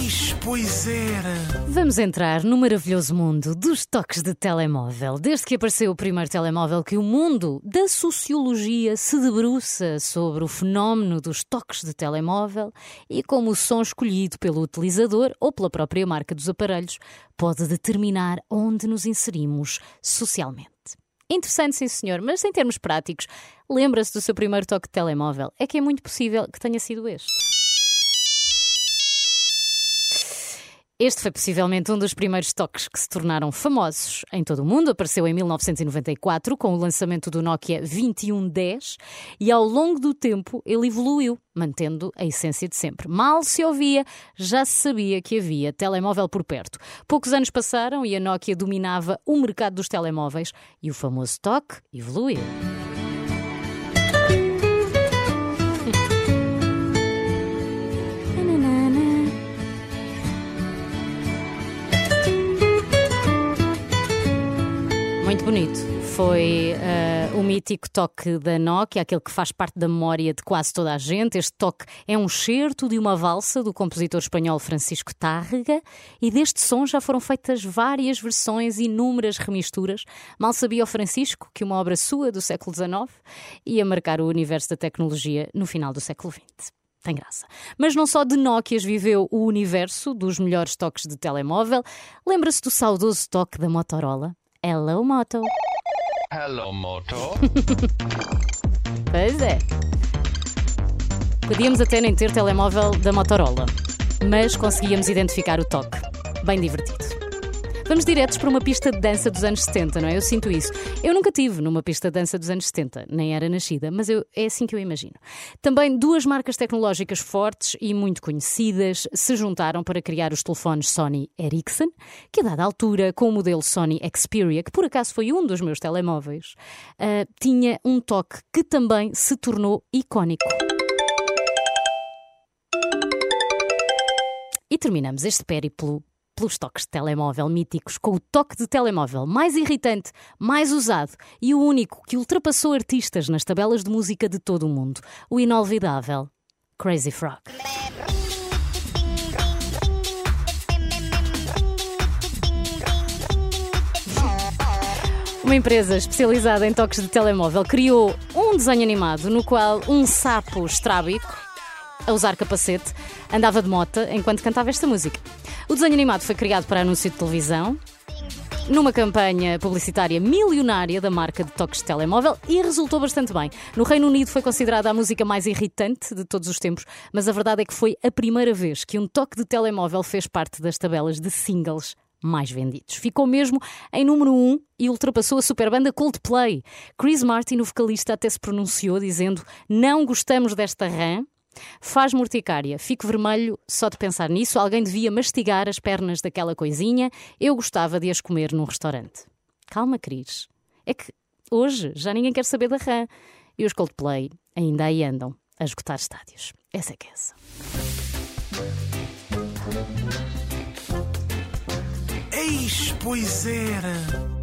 Eis, pois era. Vamos entrar no maravilhoso mundo dos toques de telemóvel. Desde que apareceu o primeiro telemóvel, que o mundo da sociologia se debruça sobre o fenómeno dos toques de telemóvel e como o som escolhido pelo utilizador ou pela própria marca dos aparelhos pode determinar onde nos inserimos socialmente. Interessante, sim, senhor, mas em termos práticos, lembra-se do seu primeiro toque de telemóvel? É que é muito possível que tenha sido este. Este foi possivelmente um dos primeiros toques que se tornaram famosos em todo o mundo. Apareceu em 1994 com o lançamento do Nokia 2110 e ao longo do tempo ele evoluiu, mantendo a essência de sempre. Mal se ouvia, já se sabia que havia telemóvel por perto. Poucos anos passaram e a Nokia dominava o mercado dos telemóveis e o famoso toque evoluiu. Muito bonito. Foi uh, o mítico toque da Nokia, aquele que faz parte da memória de quase toda a gente. Este toque é um certo de uma valsa do compositor espanhol Francisco Tárrega e deste som já foram feitas várias versões inúmeras remisturas. Mal sabia o Francisco que uma obra sua do século XIX ia marcar o universo da tecnologia no final do século XX. Tem graça. Mas não só de Nokias viveu o universo dos melhores toques de telemóvel. Lembra-se do saudoso toque da Motorola? Hello Moto. Hello, Moto. Pois é. Podíamos até nem ter telemóvel da Motorola, mas conseguíamos identificar o toque. Bem divertido. Vamos diretos para uma pista de dança dos anos 70, não é? Eu sinto isso. Eu nunca tive numa pista de dança dos anos 70, nem era nascida, mas eu, é assim que eu imagino. Também duas marcas tecnológicas fortes e muito conhecidas se juntaram para criar os telefones Sony Ericsson, que a dada altura, com o modelo Sony Xperia, que por acaso foi um dos meus telemóveis, uh, tinha um toque que também se tornou icónico. E terminamos este périplo pelos toques de telemóvel míticos, com o toque de telemóvel mais irritante, mais usado e o único que ultrapassou artistas nas tabelas de música de todo o mundo, o inolvidável Crazy Frog. Uma empresa especializada em toques de telemóvel criou um desenho animado no qual um sapo estrábico, a usar capacete, andava de mota enquanto cantava esta música. O desenho animado foi criado para anúncio de televisão, numa campanha publicitária milionária da marca de toques de telemóvel e resultou bastante bem. No Reino Unido foi considerada a música mais irritante de todos os tempos, mas a verdade é que foi a primeira vez que um toque de telemóvel fez parte das tabelas de singles mais vendidos. Ficou mesmo em número 1 um e ultrapassou a superbanda Coldplay. Chris Martin, o vocalista, até se pronunciou dizendo: Não gostamos desta rã. Faz morticária, fico vermelho só de pensar nisso. Alguém devia mastigar as pernas daquela coisinha. Eu gostava de as comer num restaurante. Calma, Cris. É que hoje já ninguém quer saber da rã. E os Coldplay ainda aí andam a esgotar estádios. Essa é que é essa. Eis, pois era.